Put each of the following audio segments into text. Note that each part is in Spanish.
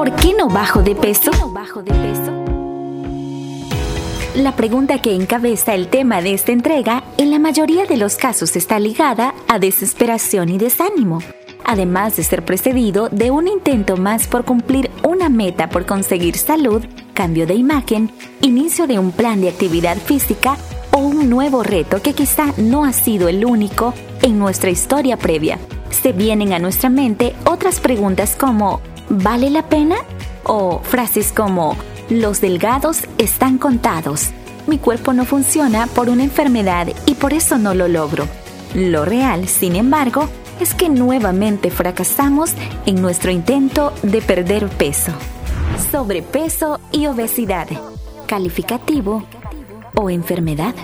¿Por qué no bajo de peso? La pregunta que encabeza el tema de esta entrega en la mayoría de los casos está ligada a desesperación y desánimo, además de ser precedido de un intento más por cumplir una meta por conseguir salud, cambio de imagen, inicio de un plan de actividad física o un nuevo reto que quizá no ha sido el único en nuestra historia previa. Se vienen a nuestra mente otras preguntas como ¿vale la pena? O frases como los delgados están contados. Mi cuerpo no funciona por una enfermedad y por eso no lo logro. Lo real, sin embargo, es que nuevamente fracasamos en nuestro intento de perder peso. Sobrepeso y obesidad. Calificativo o enfermedad.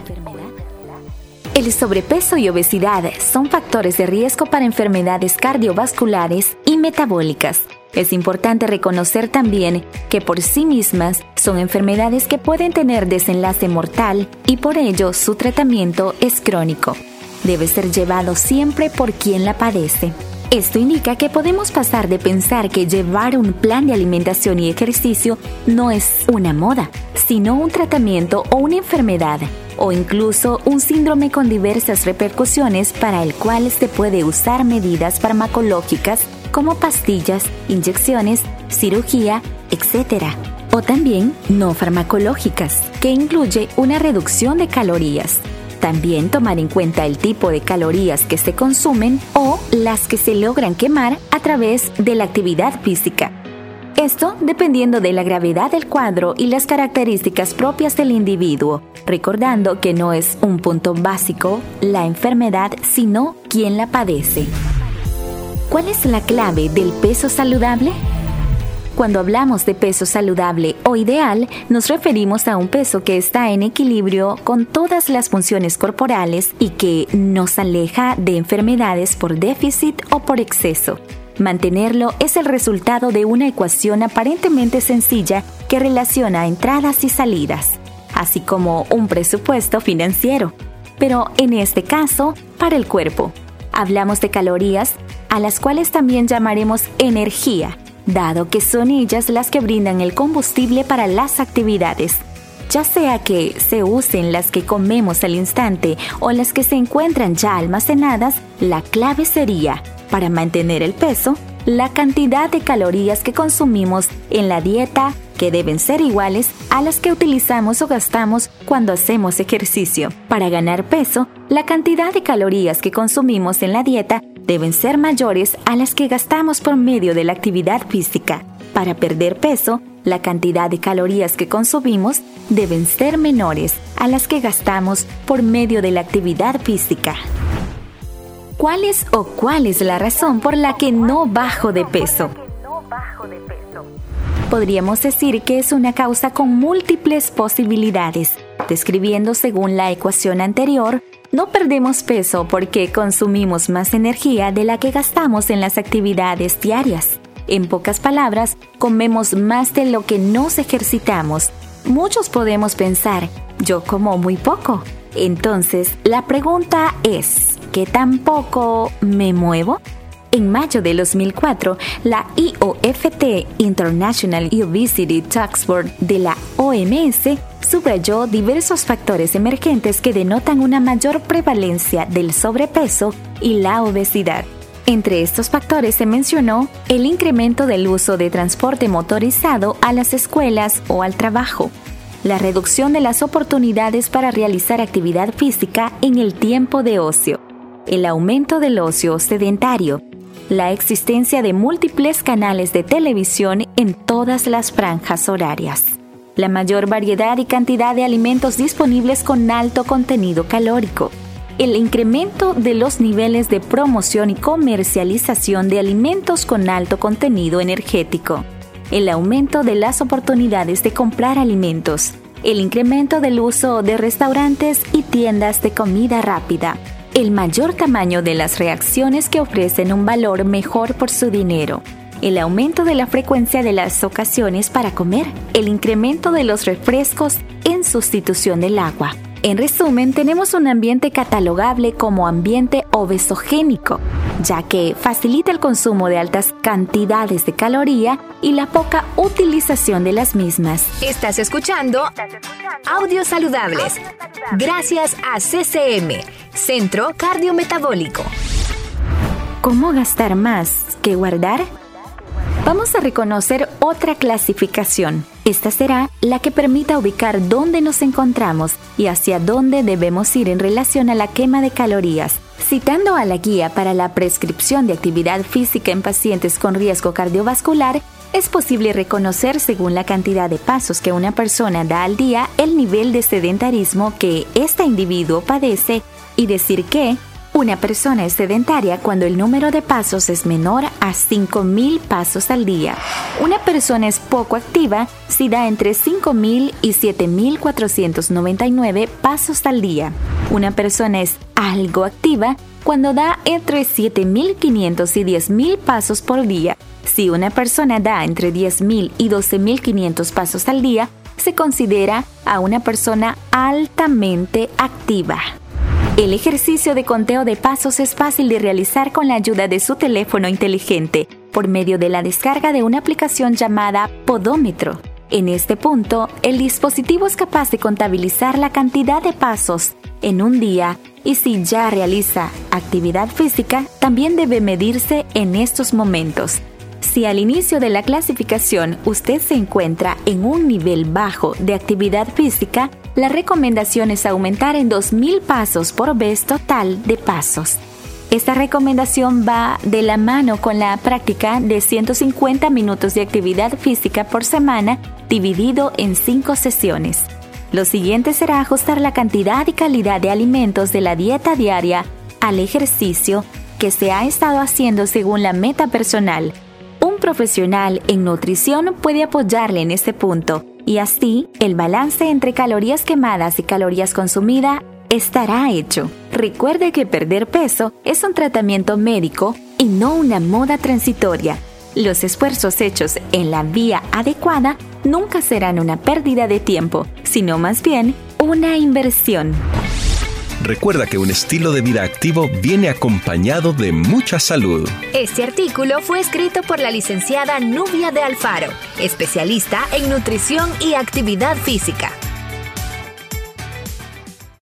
El sobrepeso y obesidad son factores de riesgo para enfermedades cardiovasculares y metabólicas es importante reconocer también que por sí mismas son enfermedades que pueden tener desenlace mortal y por ello su tratamiento es crónico. Debe ser llevado siempre por quien la padece. Esto indica que podemos pasar de pensar que llevar un plan de alimentación y ejercicio no es una moda, sino un tratamiento o una enfermedad, o incluso un síndrome con diversas repercusiones para el cual se puede usar medidas farmacológicas como pastillas, inyecciones, cirugía, etc. O también no farmacológicas, que incluye una reducción de calorías. También tomar en cuenta el tipo de calorías que se consumen o las que se logran quemar a través de la actividad física. Esto dependiendo de la gravedad del cuadro y las características propias del individuo, recordando que no es un punto básico la enfermedad, sino quien la padece. ¿Cuál es la clave del peso saludable? Cuando hablamos de peso saludable o ideal, nos referimos a un peso que está en equilibrio con todas las funciones corporales y que nos aleja de enfermedades por déficit o por exceso. Mantenerlo es el resultado de una ecuación aparentemente sencilla que relaciona entradas y salidas, así como un presupuesto financiero, pero en este caso, para el cuerpo. Hablamos de calorías a las cuales también llamaremos energía, dado que son ellas las que brindan el combustible para las actividades. Ya sea que se usen las que comemos al instante o las que se encuentran ya almacenadas, la clave sería, para mantener el peso, la cantidad de calorías que consumimos en la dieta que deben ser iguales a las que utilizamos o gastamos cuando hacemos ejercicio. Para ganar peso, la cantidad de calorías que consumimos en la dieta deben ser mayores a las que gastamos por medio de la actividad física. Para perder peso, la cantidad de calorías que consumimos deben ser menores a las que gastamos por medio de la actividad física. ¿Cuál es o cuál es la razón por la que no bajo de peso? Podríamos decir que es una causa con múltiples posibilidades. Describiendo según la ecuación anterior, no perdemos peso porque consumimos más energía de la que gastamos en las actividades diarias. En pocas palabras, comemos más de lo que nos ejercitamos. Muchos podemos pensar, yo como muy poco. Entonces, la pregunta es, ¿qué tan poco me muevo? En mayo de 2004, la IOFT International Obesity Task Force de la OMS subrayó diversos factores emergentes que denotan una mayor prevalencia del sobrepeso y la obesidad. Entre estos factores se mencionó el incremento del uso de transporte motorizado a las escuelas o al trabajo, la reducción de las oportunidades para realizar actividad física en el tiempo de ocio, el aumento del ocio sedentario, la existencia de múltiples canales de televisión en todas las franjas horarias, la mayor variedad y cantidad de alimentos disponibles con alto contenido calórico, el incremento de los niveles de promoción y comercialización de alimentos con alto contenido energético, el aumento de las oportunidades de comprar alimentos, el incremento del uso de restaurantes y tiendas de comida rápida, el mayor tamaño de las reacciones que ofrecen un valor mejor por su dinero, el aumento de la frecuencia de las ocasiones para comer, el incremento de los refrescos en sustitución del agua, En resumen, tenemos un ambiente catalogable como ambiente obesogénico, ya que facilita el consumo de altas cantidades de caloría y la poca utilización de las mismas. Estás escuchando Audios Saludables, gracias a CCM, Centro Cardiometabólico. ¿Cómo gastar más que guardar? Vamos a reconocer otra clasificación. Esta será la que permita ubicar dónde nos encontramos y hacia dónde debemos ir en relación a la quema de calorías. Citando a la guía para la prescripción de actividad física en pacientes con riesgo cardiovascular, es posible reconocer según la cantidad de pasos que una persona da al día el nivel de sedentarismo que este individuo padece y decir que una persona es sedentaria cuando el número de pasos es menor a 5.000 pasos al día. Una persona es poco activa si da entre 5.000 y 7.499 pasos al día. Una persona es algo activa cuando da entre 7.500 y 10.000 pasos por día. Si una persona da entre 10.000 y 12.500 pasos al día, se considera a una persona altamente activa. El ejercicio de conteo de pasos es fácil de realizar con la ayuda de su teléfono inteligente por medio de la descarga de una aplicación llamada Podómetro. En este punto, el dispositivo es capaz de contabilizar la cantidad de pasos en un día y si ya realiza actividad física, también debe medirse en estos momentos. Si al inicio de la clasificación usted se encuentra en un nivel bajo de actividad física, la recomendación es aumentar en 2.000 pasos por vez total de pasos. Esta recomendación va de la mano con la práctica de 150 minutos de actividad física por semana dividido en 5 sesiones. Lo siguiente será ajustar la cantidad y calidad de alimentos de la dieta diaria al ejercicio que se ha estado haciendo según la meta personal. Un profesional en nutrición puede apoyarle en este punto y así el balance entre calorías quemadas y calorías consumidas estará hecho. Recuerde que perder peso es un tratamiento médico y no una moda transitoria. Los esfuerzos hechos en la vía adecuada nunca serán una pérdida de tiempo, sino más bien una inversión. Recuerda que un estilo de vida activo viene acompañado de mucha salud. Este artículo fue escrito por la licenciada Nubia de Alfaro, especialista en nutrición y actividad física